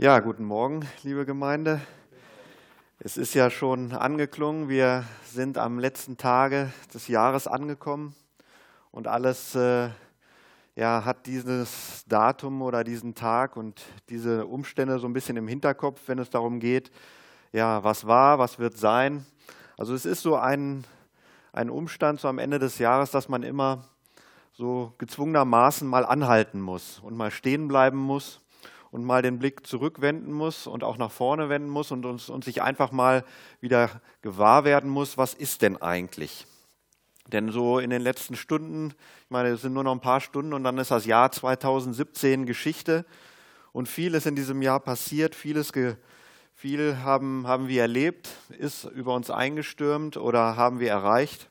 Ja, guten Morgen, liebe Gemeinde. Es ist ja schon angeklungen, wir sind am letzten Tage des Jahres angekommen und alles äh, ja, hat dieses Datum oder diesen Tag und diese Umstände so ein bisschen im Hinterkopf, wenn es darum geht, ja, was war, was wird sein. Also es ist so ein, ein Umstand so am Ende des Jahres, dass man immer so gezwungenermaßen mal anhalten muss und mal stehen bleiben muss und mal den Blick zurückwenden muss und auch nach vorne wenden muss und, uns, und sich einfach mal wieder gewahr werden muss, was ist denn eigentlich? Denn so in den letzten Stunden, ich meine, es sind nur noch ein paar Stunden und dann ist das Jahr 2017 Geschichte und vieles in diesem Jahr passiert, vieles viel haben, haben wir erlebt, ist über uns eingestürmt oder haben wir erreicht.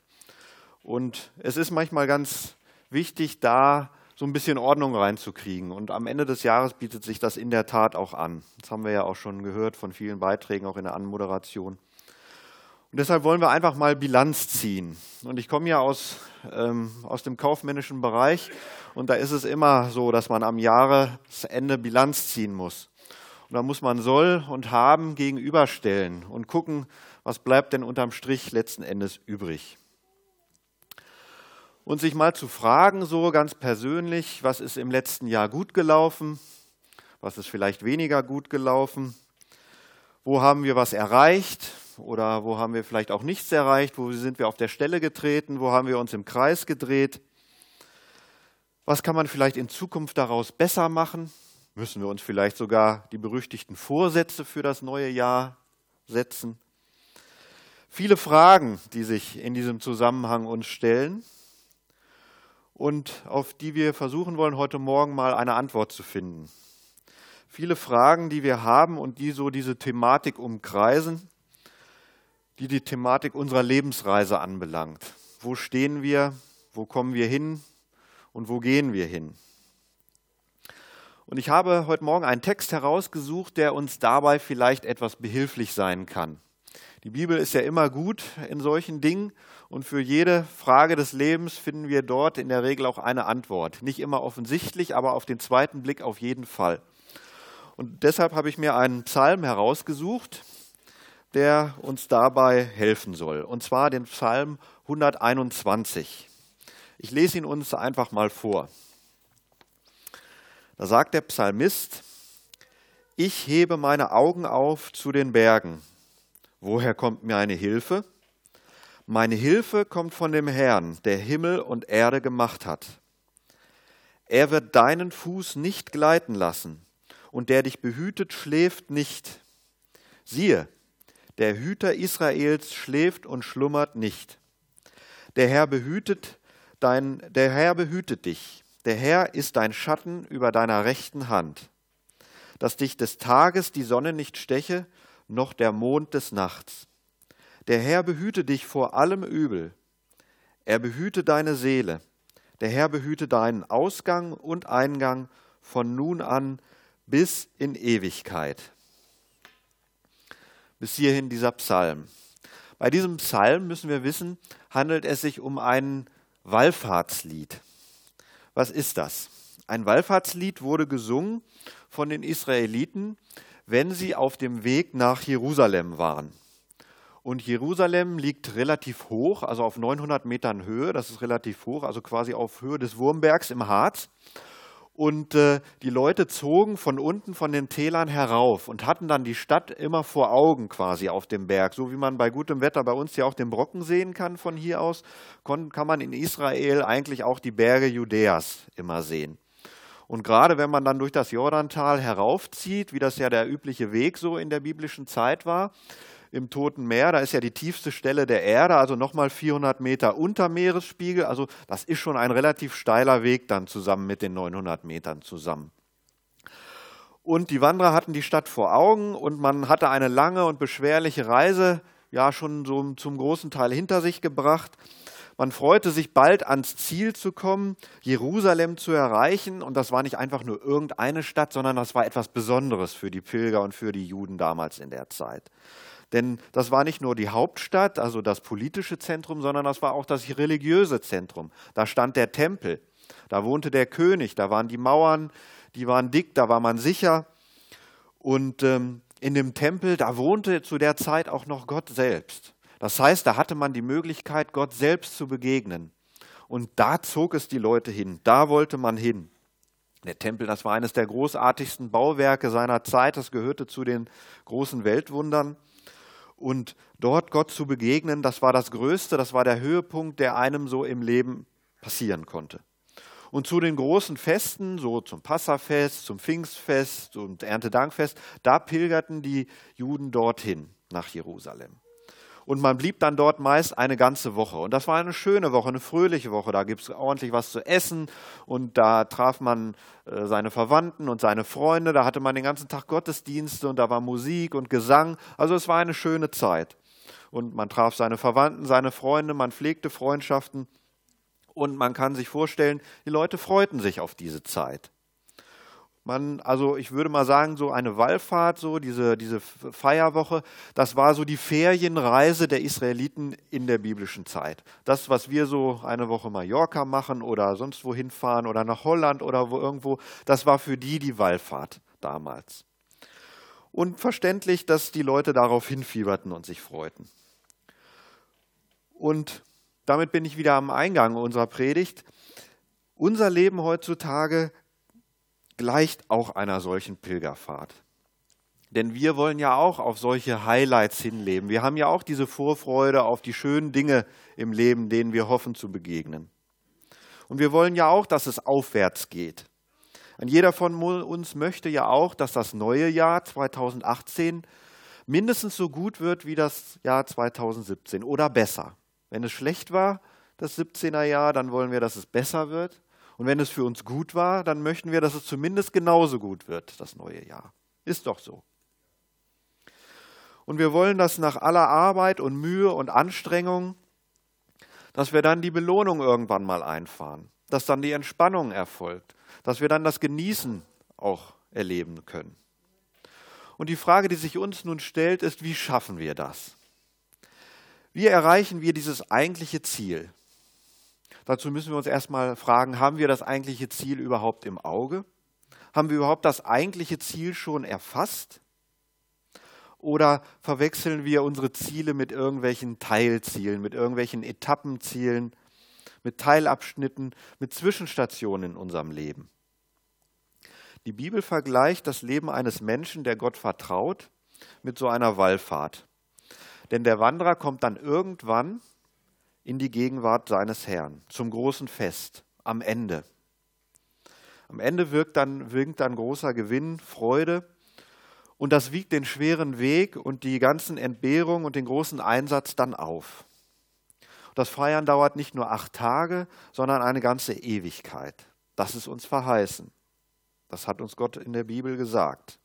Und es ist manchmal ganz wichtig, da so ein bisschen Ordnung reinzukriegen. Und am Ende des Jahres bietet sich das in der Tat auch an. Das haben wir ja auch schon gehört von vielen Beiträgen, auch in der Anmoderation. Und deshalb wollen wir einfach mal Bilanz ziehen. Und ich komme ja aus, ähm, aus dem kaufmännischen Bereich und da ist es immer so, dass man am Jahresende Bilanz ziehen muss. Und da muss man soll und haben gegenüberstellen und gucken, was bleibt denn unterm Strich letzten Endes übrig und sich mal zu fragen, so ganz persönlich, was ist im letzten Jahr gut gelaufen, was ist vielleicht weniger gut gelaufen, wo haben wir was erreicht? Oder wo haben wir vielleicht auch nichts erreicht, wo sind wir auf der Stelle getreten, wo haben wir uns im Kreis gedreht, was kann man vielleicht in Zukunft daraus besser machen, müssen wir uns vielleicht sogar die berüchtigten Vorsätze für das neue Jahr setzen. Viele Fragen, die sich in diesem Zusammenhang uns stellen und auf die wir versuchen wollen, heute Morgen mal eine Antwort zu finden. Viele Fragen, die wir haben und die so diese Thematik umkreisen, die die Thematik unserer Lebensreise anbelangt. Wo stehen wir? Wo kommen wir hin? Und wo gehen wir hin? Und ich habe heute Morgen einen Text herausgesucht, der uns dabei vielleicht etwas behilflich sein kann. Die Bibel ist ja immer gut in solchen Dingen und für jede Frage des Lebens finden wir dort in der Regel auch eine Antwort. Nicht immer offensichtlich, aber auf den zweiten Blick auf jeden Fall. Und deshalb habe ich mir einen Psalm herausgesucht, der uns dabei helfen soll. Und zwar den Psalm 121. Ich lese ihn uns einfach mal vor. Da sagt der Psalmist, ich hebe meine Augen auf zu den Bergen. Woher kommt mir eine Hilfe? Meine Hilfe kommt von dem Herrn, der Himmel und Erde gemacht hat. Er wird deinen Fuß nicht gleiten lassen, und der dich behütet, schläft nicht. Siehe, der Hüter Israels schläft und schlummert nicht. Der Herr behütet dein, der Herr behütet dich. Der Herr ist dein Schatten über deiner rechten Hand, dass dich des Tages die Sonne nicht steche noch der Mond des Nachts. Der Herr behüte dich vor allem Übel. Er behüte deine Seele. Der Herr behüte deinen Ausgang und Eingang von nun an bis in Ewigkeit. Bis hierhin dieser Psalm. Bei diesem Psalm müssen wir wissen, handelt es sich um ein Wallfahrtslied. Was ist das? Ein Wallfahrtslied wurde gesungen von den Israeliten, wenn sie auf dem Weg nach Jerusalem waren. Und Jerusalem liegt relativ hoch, also auf 900 Metern Höhe, das ist relativ hoch, also quasi auf Höhe des Wurmbergs im Harz. Und äh, die Leute zogen von unten von den Tälern herauf und hatten dann die Stadt immer vor Augen quasi auf dem Berg. So wie man bei gutem Wetter bei uns ja auch den Brocken sehen kann von hier aus, kann man in Israel eigentlich auch die Berge Judäas immer sehen. Und gerade wenn man dann durch das Jordantal heraufzieht, wie das ja der übliche Weg so in der biblischen Zeit war, im Toten Meer, da ist ja die tiefste Stelle der Erde, also nochmal 400 Meter unter Meeresspiegel. Also das ist schon ein relativ steiler Weg dann zusammen mit den 900 Metern zusammen. Und die Wanderer hatten die Stadt vor Augen und man hatte eine lange und beschwerliche Reise ja schon so zum großen Teil hinter sich gebracht. Man freute sich bald ans Ziel zu kommen, Jerusalem zu erreichen. Und das war nicht einfach nur irgendeine Stadt, sondern das war etwas Besonderes für die Pilger und für die Juden damals in der Zeit. Denn das war nicht nur die Hauptstadt, also das politische Zentrum, sondern das war auch das religiöse Zentrum. Da stand der Tempel, da wohnte der König, da waren die Mauern, die waren dick, da war man sicher. Und ähm, in dem Tempel, da wohnte zu der Zeit auch noch Gott selbst. Das heißt, da hatte man die Möglichkeit, Gott selbst zu begegnen. Und da zog es die Leute hin, da wollte man hin. Der Tempel, das war eines der großartigsten Bauwerke seiner Zeit, das gehörte zu den großen Weltwundern. Und dort Gott zu begegnen, das war das Größte, das war der Höhepunkt, der einem so im Leben passieren konnte. Und zu den großen Festen, so zum Passafest, zum Pfingstfest und Erntedankfest, da pilgerten die Juden dorthin nach Jerusalem. Und man blieb dann dort meist eine ganze Woche. Und das war eine schöne Woche, eine fröhliche Woche. Da gibt es ordentlich was zu essen und da traf man äh, seine Verwandten und seine Freunde. Da hatte man den ganzen Tag Gottesdienste und da war Musik und Gesang. Also es war eine schöne Zeit. Und man traf seine Verwandten, seine Freunde, man pflegte Freundschaften. Und man kann sich vorstellen, die Leute freuten sich auf diese Zeit. Man, also ich würde mal sagen, so eine Wallfahrt, so diese, diese Feierwoche, das war so die Ferienreise der Israeliten in der biblischen Zeit. Das, was wir so eine Woche Mallorca machen oder sonst wohin fahren oder nach Holland oder wo irgendwo, das war für die die Wallfahrt damals. Und verständlich, dass die Leute darauf hinfieberten und sich freuten. Und damit bin ich wieder am Eingang unserer Predigt. Unser Leben heutzutage gleicht auch einer solchen Pilgerfahrt. Denn wir wollen ja auch auf solche Highlights hinleben. Wir haben ja auch diese Vorfreude auf die schönen Dinge im Leben, denen wir hoffen zu begegnen. Und wir wollen ja auch, dass es aufwärts geht. Und jeder von uns möchte ja auch, dass das neue Jahr 2018 mindestens so gut wird wie das Jahr 2017 oder besser. Wenn es schlecht war, das 17er Jahr, dann wollen wir, dass es besser wird. Und wenn es für uns gut war, dann möchten wir, dass es zumindest genauso gut wird, das neue Jahr. Ist doch so. Und wir wollen, dass nach aller Arbeit und Mühe und Anstrengung, dass wir dann die Belohnung irgendwann mal einfahren, dass dann die Entspannung erfolgt, dass wir dann das Genießen auch erleben können. Und die Frage, die sich uns nun stellt, ist, wie schaffen wir das? Wie erreichen wir dieses eigentliche Ziel? Dazu müssen wir uns erstmal fragen, haben wir das eigentliche Ziel überhaupt im Auge? Haben wir überhaupt das eigentliche Ziel schon erfasst? Oder verwechseln wir unsere Ziele mit irgendwelchen Teilzielen, mit irgendwelchen Etappenzielen, mit Teilabschnitten, mit Zwischenstationen in unserem Leben? Die Bibel vergleicht das Leben eines Menschen, der Gott vertraut, mit so einer Wallfahrt. Denn der Wanderer kommt dann irgendwann in die Gegenwart seines Herrn, zum großen Fest, am Ende. Am Ende wirkt dann, wirkt dann großer Gewinn, Freude und das wiegt den schweren Weg und die ganzen Entbehrungen und den großen Einsatz dann auf. Das Feiern dauert nicht nur acht Tage, sondern eine ganze Ewigkeit. Das ist uns verheißen. Das hat uns Gott in der Bibel gesagt.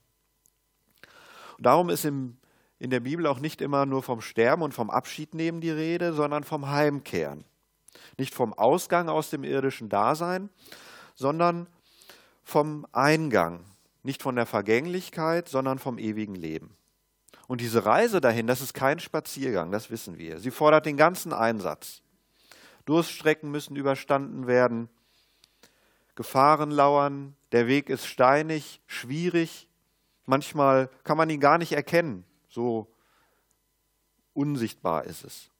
Und darum ist im in der Bibel auch nicht immer nur vom Sterben und vom Abschied nehmen die Rede, sondern vom Heimkehren. Nicht vom Ausgang aus dem irdischen Dasein, sondern vom Eingang. Nicht von der Vergänglichkeit, sondern vom ewigen Leben. Und diese Reise dahin, das ist kein Spaziergang, das wissen wir. Sie fordert den ganzen Einsatz. Durststrecken müssen überstanden werden, Gefahren lauern, der Weg ist steinig, schwierig, manchmal kann man ihn gar nicht erkennen. So unsichtbar ist es.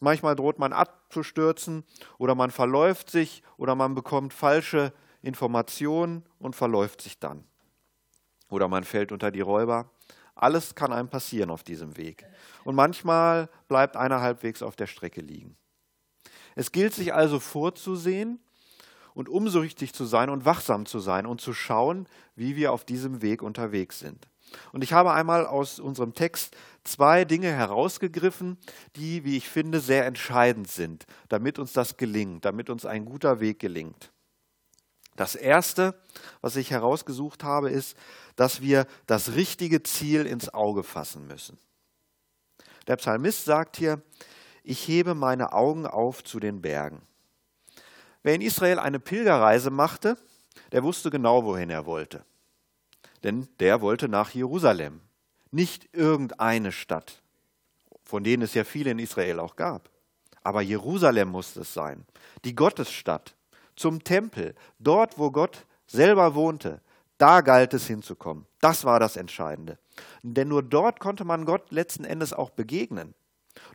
Manchmal droht man abzustürzen oder man verläuft sich oder man bekommt falsche Informationen und verläuft sich dann. Oder man fällt unter die Räuber. Alles kann einem passieren auf diesem Weg. Und manchmal bleibt einer halbwegs auf der Strecke liegen. Es gilt sich also vorzusehen und umsichtig zu sein und wachsam zu sein und zu schauen, wie wir auf diesem Weg unterwegs sind. Und ich habe einmal aus unserem Text zwei Dinge herausgegriffen, die, wie ich finde, sehr entscheidend sind, damit uns das gelingt, damit uns ein guter Weg gelingt. Das Erste, was ich herausgesucht habe, ist, dass wir das richtige Ziel ins Auge fassen müssen. Der Psalmist sagt hier, ich hebe meine Augen auf zu den Bergen. Wer in Israel eine Pilgerreise machte, der wusste genau, wohin er wollte denn der wollte nach Jerusalem, nicht irgendeine Stadt, von denen es ja viele in Israel auch gab. Aber Jerusalem musste es sein, die Gottesstadt, zum Tempel, dort, wo Gott selber wohnte. Da galt es hinzukommen. Das war das Entscheidende. Denn nur dort konnte man Gott letzten Endes auch begegnen.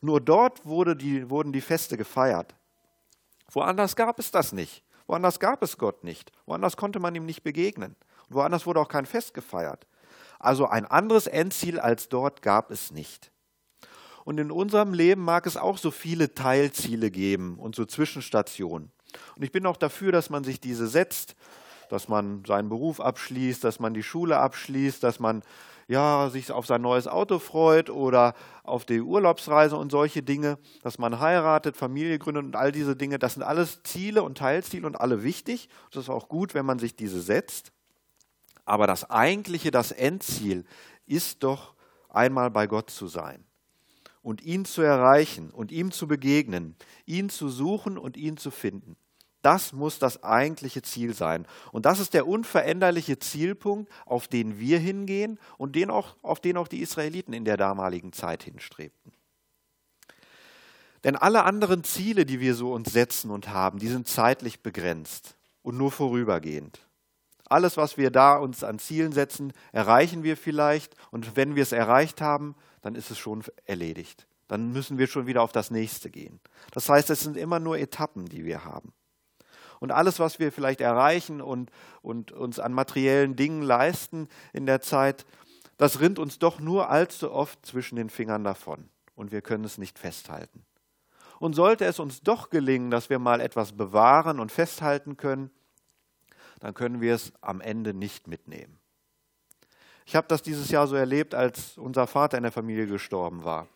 Nur dort wurde die, wurden die Feste gefeiert. Woanders gab es das nicht. Woanders gab es Gott nicht. Woanders konnte man ihm nicht begegnen. Woanders wurde auch kein Fest gefeiert. Also ein anderes Endziel als dort gab es nicht. Und in unserem Leben mag es auch so viele Teilziele geben und so Zwischenstationen. Und ich bin auch dafür, dass man sich diese setzt, dass man seinen Beruf abschließt, dass man die Schule abschließt, dass man ja, sich auf sein neues Auto freut oder auf die Urlaubsreise und solche Dinge, dass man heiratet, Familie gründet und all diese Dinge, das sind alles Ziele und Teilziele und alle wichtig. Das ist auch gut, wenn man sich diese setzt. Aber das eigentliche, das Endziel ist doch einmal bei Gott zu sein und ihn zu erreichen und ihm zu begegnen, ihn zu suchen und ihn zu finden. Das muss das eigentliche Ziel sein. Und das ist der unveränderliche Zielpunkt, auf den wir hingehen und den auch, auf den auch die Israeliten in der damaligen Zeit hinstrebten. Denn alle anderen Ziele, die wir so uns setzen und haben, die sind zeitlich begrenzt und nur vorübergehend. Alles, was wir da uns an Zielen setzen, erreichen wir vielleicht. Und wenn wir es erreicht haben, dann ist es schon erledigt. Dann müssen wir schon wieder auf das nächste gehen. Das heißt, es sind immer nur Etappen, die wir haben. Und alles, was wir vielleicht erreichen und, und uns an materiellen Dingen leisten in der Zeit, das rinnt uns doch nur allzu oft zwischen den Fingern davon. Und wir können es nicht festhalten. Und sollte es uns doch gelingen, dass wir mal etwas bewahren und festhalten können, dann können wir es am Ende nicht mitnehmen. Ich habe das dieses Jahr so erlebt, als unser Vater in der Familie gestorben war.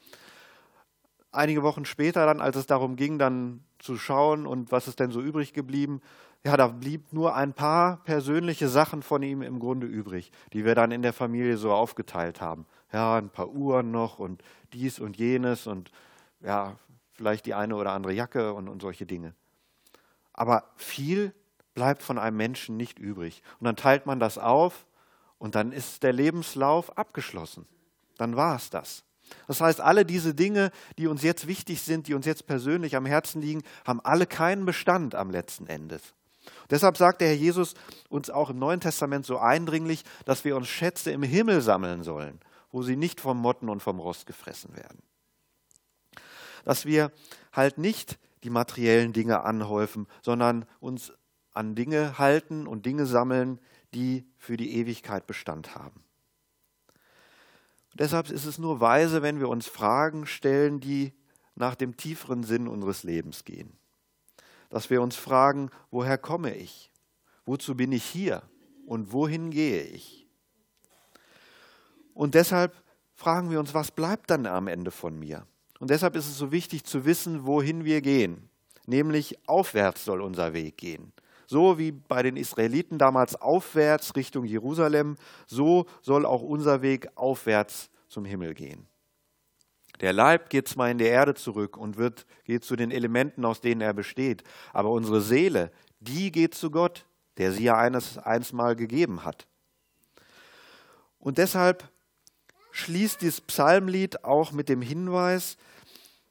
Einige Wochen später dann, als es darum ging, dann zu schauen und was ist denn so übrig geblieben, ja, da blieb nur ein paar persönliche Sachen von ihm im Grunde übrig, die wir dann in der Familie so aufgeteilt haben. Ja, ein paar Uhren noch und dies und jenes und ja, vielleicht die eine oder andere Jacke und, und solche Dinge. Aber viel bleibt von einem Menschen nicht übrig. Und dann teilt man das auf und dann ist der Lebenslauf abgeschlossen. Dann war es das. Das heißt, alle diese Dinge, die uns jetzt wichtig sind, die uns jetzt persönlich am Herzen liegen, haben alle keinen Bestand am letzten Endes. Deshalb sagt der Herr Jesus uns auch im Neuen Testament so eindringlich, dass wir uns Schätze im Himmel sammeln sollen, wo sie nicht vom Motten und vom Rost gefressen werden. Dass wir halt nicht die materiellen Dinge anhäufen, sondern uns an Dinge halten und Dinge sammeln, die für die Ewigkeit Bestand haben. deshalb ist es nur weise, wenn wir uns Fragen stellen, die nach dem tieferen Sinn unseres Lebens gehen. Dass wir uns fragen, woher komme ich? Wozu bin ich hier? Und wohin gehe ich? Und deshalb fragen wir uns, was bleibt dann am Ende von mir? Und deshalb ist es so wichtig zu wissen, wohin wir gehen. Nämlich aufwärts soll unser Weg gehen. So wie bei den Israeliten damals aufwärts Richtung Jerusalem, so soll auch unser Weg aufwärts zum Himmel gehen. Der Leib geht zwar in die Erde zurück und wird, geht zu den Elementen, aus denen er besteht, aber unsere Seele, die geht zu Gott, der sie ja eines, einstmal gegeben hat. Und deshalb schließt dieses Psalmlied auch mit dem Hinweis,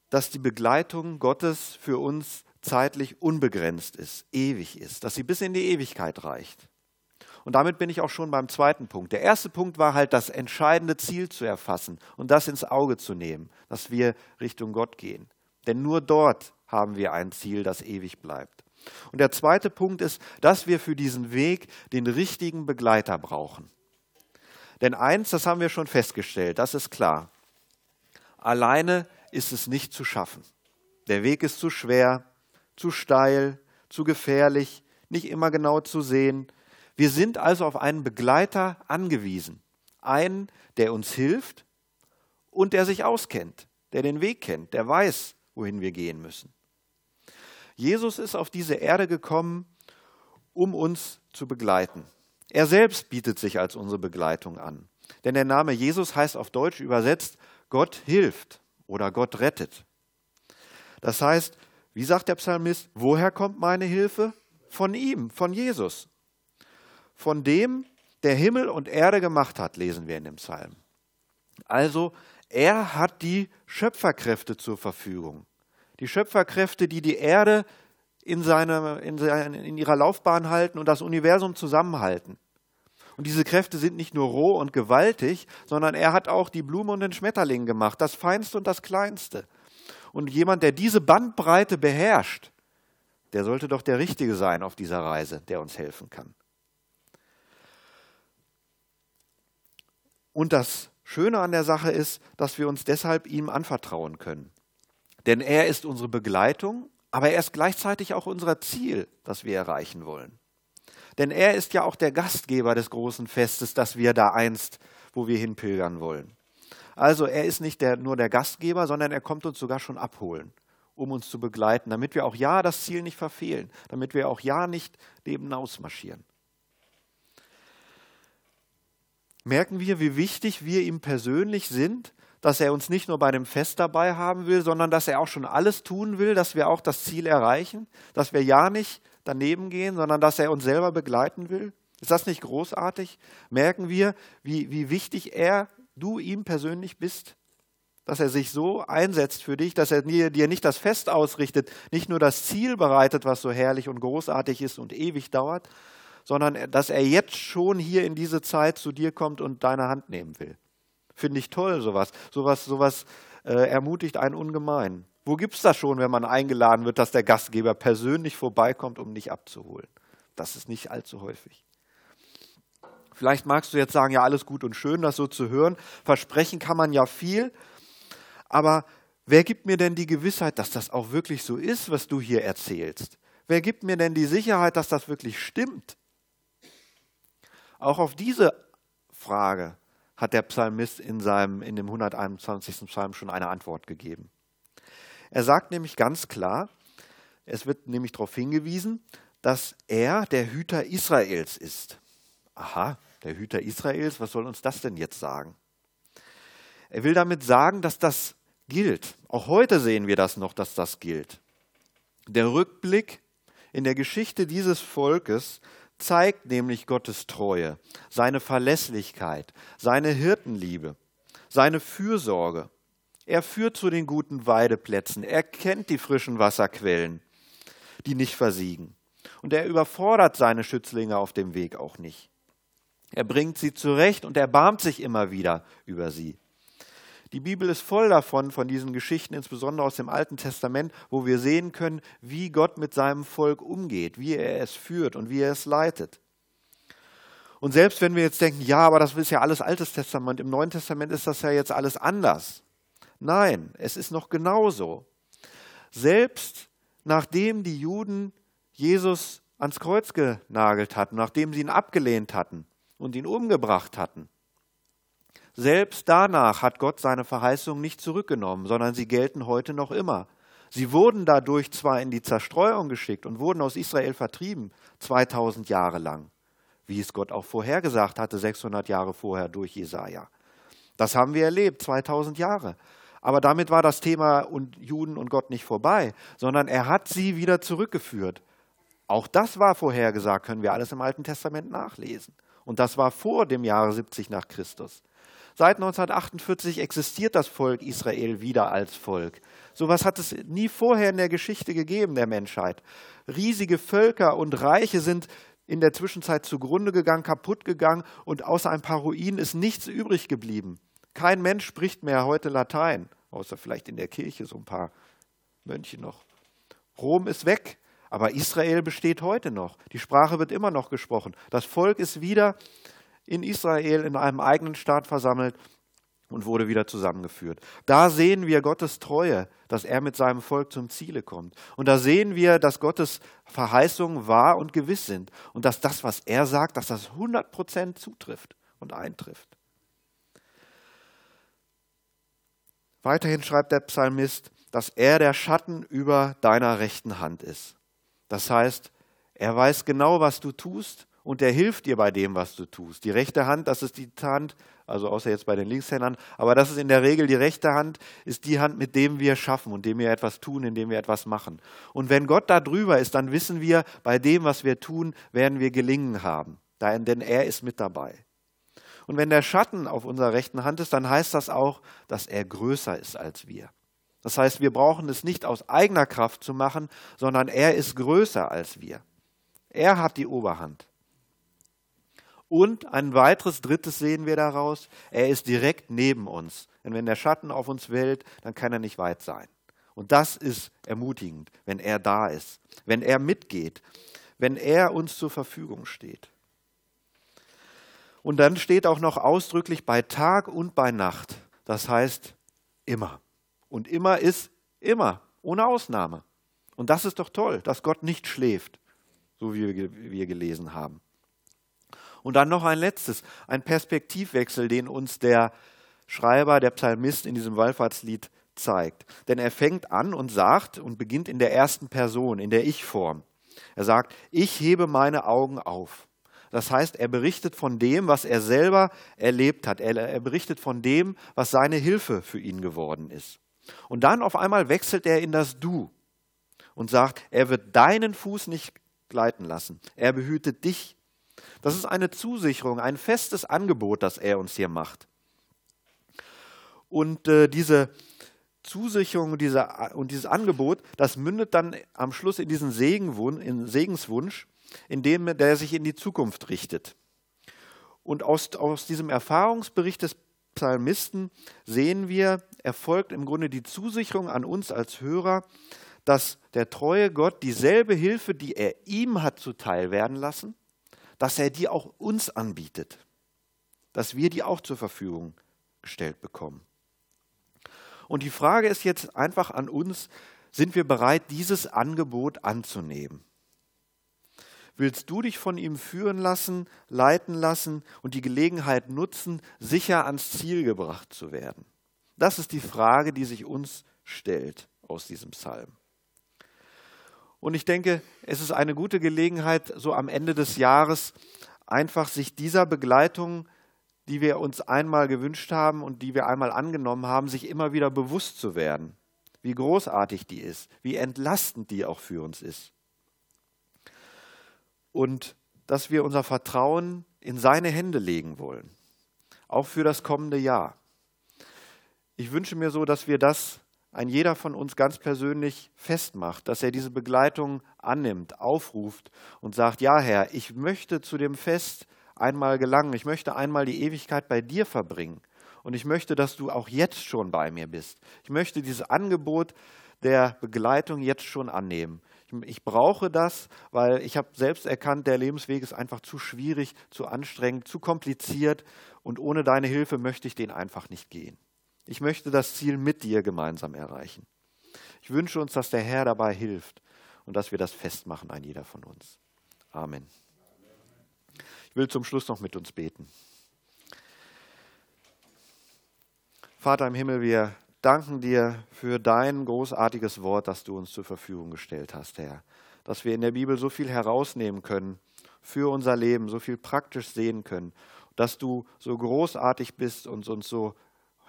dass die Begleitung Gottes für uns zeitlich unbegrenzt ist, ewig ist, dass sie bis in die Ewigkeit reicht. Und damit bin ich auch schon beim zweiten Punkt. Der erste Punkt war halt das entscheidende Ziel zu erfassen und das ins Auge zu nehmen, dass wir Richtung Gott gehen. Denn nur dort haben wir ein Ziel, das ewig bleibt. Und der zweite Punkt ist, dass wir für diesen Weg den richtigen Begleiter brauchen. Denn eins, das haben wir schon festgestellt, das ist klar. Alleine ist es nicht zu schaffen. Der Weg ist zu schwer, zu steil, zu gefährlich, nicht immer genau zu sehen. Wir sind also auf einen Begleiter angewiesen. Einen, der uns hilft und der sich auskennt, der den Weg kennt, der weiß, wohin wir gehen müssen. Jesus ist auf diese Erde gekommen, um uns zu begleiten. Er selbst bietet sich als unsere Begleitung an. Denn der Name Jesus heißt auf Deutsch übersetzt, Gott hilft oder Gott rettet. Das heißt, wie sagt der Psalmist, woher kommt meine Hilfe? Von ihm, von Jesus. Von dem, der Himmel und Erde gemacht hat, lesen wir in dem Psalm. Also, er hat die Schöpferkräfte zur Verfügung. Die Schöpferkräfte, die die Erde in, seine, in, seine, in ihrer Laufbahn halten und das Universum zusammenhalten. Und diese Kräfte sind nicht nur roh und gewaltig, sondern er hat auch die Blume und den Schmetterling gemacht, das Feinste und das Kleinste. Und jemand, der diese Bandbreite beherrscht, der sollte doch der Richtige sein auf dieser Reise, der uns helfen kann. Und das Schöne an der Sache ist, dass wir uns deshalb ihm anvertrauen können. Denn er ist unsere Begleitung, aber er ist gleichzeitig auch unser Ziel, das wir erreichen wollen. Denn er ist ja auch der Gastgeber des großen Festes, das wir da einst, wo wir hinpilgern wollen. Also er ist nicht der, nur der Gastgeber, sondern er kommt uns sogar schon abholen, um uns zu begleiten, damit wir auch ja das Ziel nicht verfehlen, damit wir auch ja nicht nebenaus marschieren. Merken wir, wie wichtig wir ihm persönlich sind, dass er uns nicht nur bei dem Fest dabei haben will, sondern dass er auch schon alles tun will, dass wir auch das Ziel erreichen, dass wir ja nicht daneben gehen, sondern dass er uns selber begleiten will? Ist das nicht großartig? Merken wir, wie, wie wichtig er, du ihm persönlich bist? Dass er sich so einsetzt für dich, dass er dir nicht das Fest ausrichtet, nicht nur das Ziel bereitet, was so herrlich und großartig ist und ewig dauert, sondern dass er jetzt schon hier in diese Zeit zu dir kommt und deine Hand nehmen will. Finde ich toll, sowas. Sowas, sowas äh, ermutigt einen ungemein. Wo gibt es das schon, wenn man eingeladen wird, dass der Gastgeber persönlich vorbeikommt, um dich abzuholen? Das ist nicht allzu häufig. Vielleicht magst du jetzt sagen, ja, alles gut und schön, das so zu hören. Versprechen kann man ja viel. Aber wer gibt mir denn die Gewissheit, dass das auch wirklich so ist, was du hier erzählst? Wer gibt mir denn die Sicherheit, dass das wirklich stimmt? Auch auf diese Frage hat der Psalmist in, seinem, in dem 121. Psalm schon eine Antwort gegeben. Er sagt nämlich ganz klar, es wird nämlich darauf hingewiesen, dass er der Hüter Israels ist. Aha, der Hüter Israels, was soll uns das denn jetzt sagen? Er will damit sagen, dass das gilt. Auch heute sehen wir das noch, dass das gilt. Der Rückblick in der Geschichte dieses Volkes zeigt nämlich Gottes Treue, seine Verlässlichkeit, seine Hirtenliebe, seine Fürsorge. Er führt zu den guten Weideplätzen. Er kennt die frischen Wasserquellen, die nicht versiegen. Und er überfordert seine Schützlinge auf dem Weg auch nicht. Er bringt sie zurecht und erbarmt sich immer wieder über sie. Die Bibel ist voll davon, von diesen Geschichten, insbesondere aus dem Alten Testament, wo wir sehen können, wie Gott mit seinem Volk umgeht, wie er es führt und wie er es leitet. Und selbst wenn wir jetzt denken, ja, aber das ist ja alles Altes Testament, im Neuen Testament ist das ja jetzt alles anders, Nein, es ist noch genauso. Selbst nachdem die Juden Jesus ans Kreuz genagelt hatten, nachdem sie ihn abgelehnt hatten und ihn umgebracht hatten, selbst danach hat Gott seine Verheißung nicht zurückgenommen, sondern sie gelten heute noch immer. Sie wurden dadurch zwar in die Zerstreuung geschickt und wurden aus Israel vertrieben, 2000 Jahre lang, wie es Gott auch vorhergesagt hatte, 600 Jahre vorher durch Jesaja. Das haben wir erlebt, 2000 Jahre. Aber damit war das Thema und Juden und Gott nicht vorbei, sondern er hat sie wieder zurückgeführt. Auch das war vorhergesagt, können wir alles im Alten Testament nachlesen. Und das war vor dem Jahre 70 nach Christus. Seit 1948 existiert das Volk Israel wieder als Volk. So etwas hat es nie vorher in der Geschichte gegeben der Menschheit. Riesige Völker und Reiche sind in der Zwischenzeit zugrunde gegangen, kaputt gegangen und außer ein paar Ruinen ist nichts übrig geblieben. Kein Mensch spricht mehr heute Latein, außer vielleicht in der Kirche so ein paar Mönche noch. Rom ist weg, aber Israel besteht heute noch. Die Sprache wird immer noch gesprochen. Das Volk ist wieder in Israel in einem eigenen Staat versammelt und wurde wieder zusammengeführt. Da sehen wir Gottes Treue, dass er mit seinem Volk zum Ziele kommt. Und da sehen wir, dass Gottes Verheißungen wahr und gewiss sind und dass das, was er sagt, dass das 100 Prozent zutrifft und eintrifft. Weiterhin schreibt der Psalmist, dass er der Schatten über deiner rechten Hand ist. Das heißt, er weiß genau, was du tust und er hilft dir bei dem, was du tust. Die rechte Hand, das ist die Hand, also außer jetzt bei den Linkshändern, aber das ist in der Regel die rechte Hand, ist die Hand, mit dem wir schaffen und dem wir etwas tun, indem wir etwas machen. Und wenn Gott da drüber ist, dann wissen wir, bei dem, was wir tun, werden wir gelingen haben, denn er ist mit dabei. Und wenn der Schatten auf unserer rechten Hand ist, dann heißt das auch, dass er größer ist als wir. Das heißt, wir brauchen es nicht aus eigener Kraft zu machen, sondern er ist größer als wir. Er hat die Oberhand. Und ein weiteres drittes sehen wir daraus, er ist direkt neben uns. Denn wenn der Schatten auf uns wählt, dann kann er nicht weit sein. Und das ist ermutigend, wenn er da ist, wenn er mitgeht, wenn er uns zur Verfügung steht. Und dann steht auch noch ausdrücklich bei Tag und bei Nacht. Das heißt immer. Und immer ist immer, ohne Ausnahme. Und das ist doch toll, dass Gott nicht schläft, so wie wir gelesen haben. Und dann noch ein letztes, ein Perspektivwechsel, den uns der Schreiber, der Psalmist in diesem Wallfahrtslied zeigt. Denn er fängt an und sagt und beginnt in der ersten Person, in der Ich-Form. Er sagt, ich hebe meine Augen auf. Das heißt, er berichtet von dem, was er selber erlebt hat. Er, er, berichtet von dem, was seine Hilfe für ihn geworden ist. Und dann auf einmal wechselt er in das Du und sagt, er wird deinen Fuß nicht gleiten lassen. Er behütet dich. Das ist eine Zusicherung, ein festes Angebot, das er uns hier macht. Und äh, diese Zusicherung und, diese, und dieses Angebot, das mündet dann am Schluss in diesen Segenwun in Segenswunsch, indem der sich in die Zukunft richtet. Und aus, aus diesem Erfahrungsbericht des Psalmisten sehen wir, erfolgt im Grunde die Zusicherung an uns als Hörer, dass der treue Gott dieselbe Hilfe, die er ihm hat zuteil werden lassen, dass er die auch uns anbietet, dass wir die auch zur Verfügung gestellt bekommen. Und die Frage ist jetzt einfach an uns, sind wir bereit, dieses Angebot anzunehmen? willst du dich von ihm führen lassen, leiten lassen und die Gelegenheit nutzen, sicher ans Ziel gebracht zu werden? Das ist die Frage, die sich uns stellt aus diesem Psalm. Und ich denke, es ist eine gute Gelegenheit, so am Ende des Jahres einfach sich dieser Begleitung, die wir uns einmal gewünscht haben und die wir einmal angenommen haben, sich immer wieder bewusst zu werden, wie großartig die ist, wie entlastend die auch für uns ist und dass wir unser Vertrauen in seine Hände legen wollen, auch für das kommende Jahr. Ich wünsche mir so, dass wir das ein jeder von uns ganz persönlich festmacht, dass er diese Begleitung annimmt, aufruft und sagt, ja Herr, ich möchte zu dem Fest einmal gelangen, ich möchte einmal die Ewigkeit bei dir verbringen und ich möchte, dass du auch jetzt schon bei mir bist. Ich möchte dieses Angebot der Begleitung jetzt schon annehmen. Ich brauche das, weil ich habe selbst erkannt, der Lebensweg ist einfach zu schwierig, zu anstrengend, zu kompliziert und ohne deine Hilfe möchte ich den einfach nicht gehen. Ich möchte das Ziel mit dir gemeinsam erreichen. Ich wünsche uns, dass der Herr dabei hilft und dass wir das festmachen, ein jeder von uns. Amen. Ich will zum Schluss noch mit uns beten. Vater im Himmel, wir danken dir für dein großartiges Wort, das du uns zur Verfügung gestellt hast, Herr. Dass wir in der Bibel so viel herausnehmen können für unser Leben, so viel praktisch sehen können, dass du so großartig bist und uns so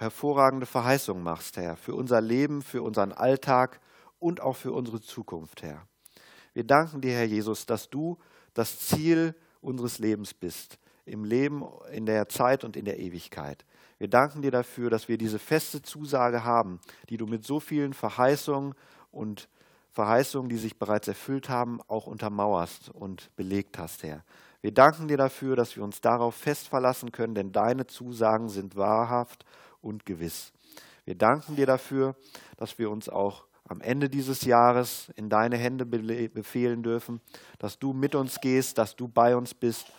hervorragende Verheißungen machst, Herr, für unser Leben, für unseren Alltag und auch für unsere Zukunft, Herr. Wir danken dir, Herr Jesus, dass du das Ziel unseres Lebens bist, im Leben, in der Zeit und in der Ewigkeit. Wir danken dir dafür, dass wir diese feste Zusage haben, die du mit so vielen Verheißungen und Verheißungen, die sich bereits erfüllt haben, auch untermauerst und belegt hast, Herr. Wir danken dir dafür, dass wir uns darauf fest verlassen können, denn deine Zusagen sind wahrhaft und gewiss. Wir danken dir dafür, dass wir uns auch am Ende dieses Jahres in deine Hände befehlen dürfen, dass du mit uns gehst, dass du bei uns bist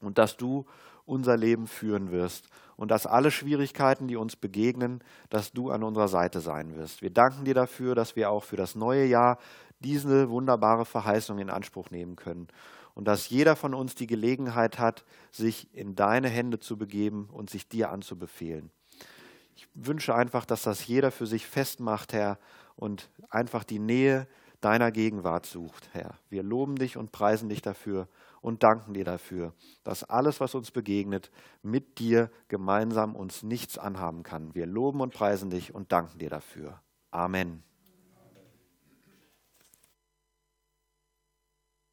und dass du unser Leben führen wirst und dass alle Schwierigkeiten, die uns begegnen, dass du an unserer Seite sein wirst. Wir danken dir dafür, dass wir auch für das neue Jahr diese wunderbare Verheißung in Anspruch nehmen können und dass jeder von uns die Gelegenheit hat, sich in deine Hände zu begeben und sich dir anzubefehlen. Ich wünsche einfach, dass das jeder für sich festmacht, Herr, und einfach die Nähe deiner Gegenwart sucht, Herr. Wir loben dich und preisen dich dafür und danken dir dafür, dass alles, was uns begegnet, mit dir gemeinsam uns nichts anhaben kann. Wir loben und preisen dich und danken dir dafür. Amen.